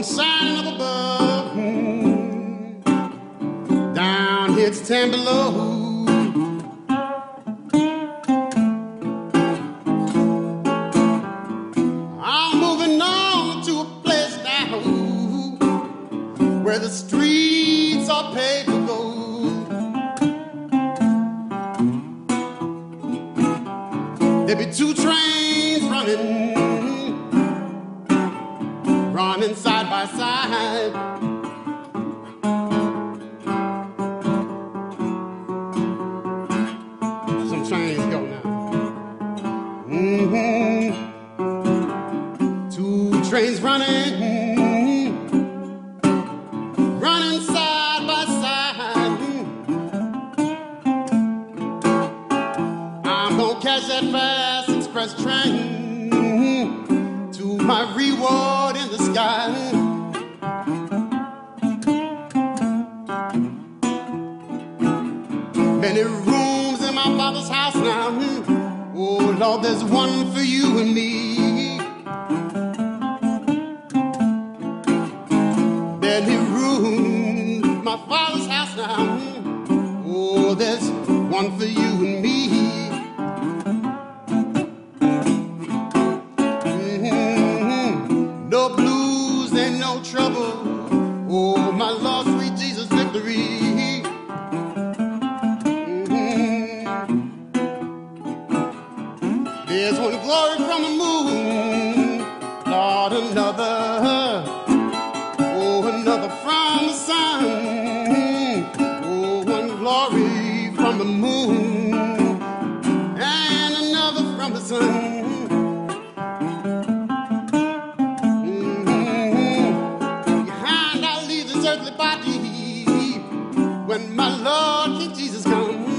up above. Down here ten below. I'm moving on to a place now where the streets are paved with gold. There be two trains running, running side by side. Some trains go now. hmm Two trains running, mm-hmm. running side by side. Mm-hmm. I'm gonna catch that fast express train. Mm-hmm. To my reward the sky. Many rooms in my father's house now. Oh Lord, there's one for you and me. Many rooms, my father's house now. Oh, there's one for you Oh, my Lord, sweet Jesus, victory. Mm-hmm. There's one glory from the moon, not another. Oh, another from the sun. Oh, one glory from the moon, and another from the sun. Lord, King Jesus, come.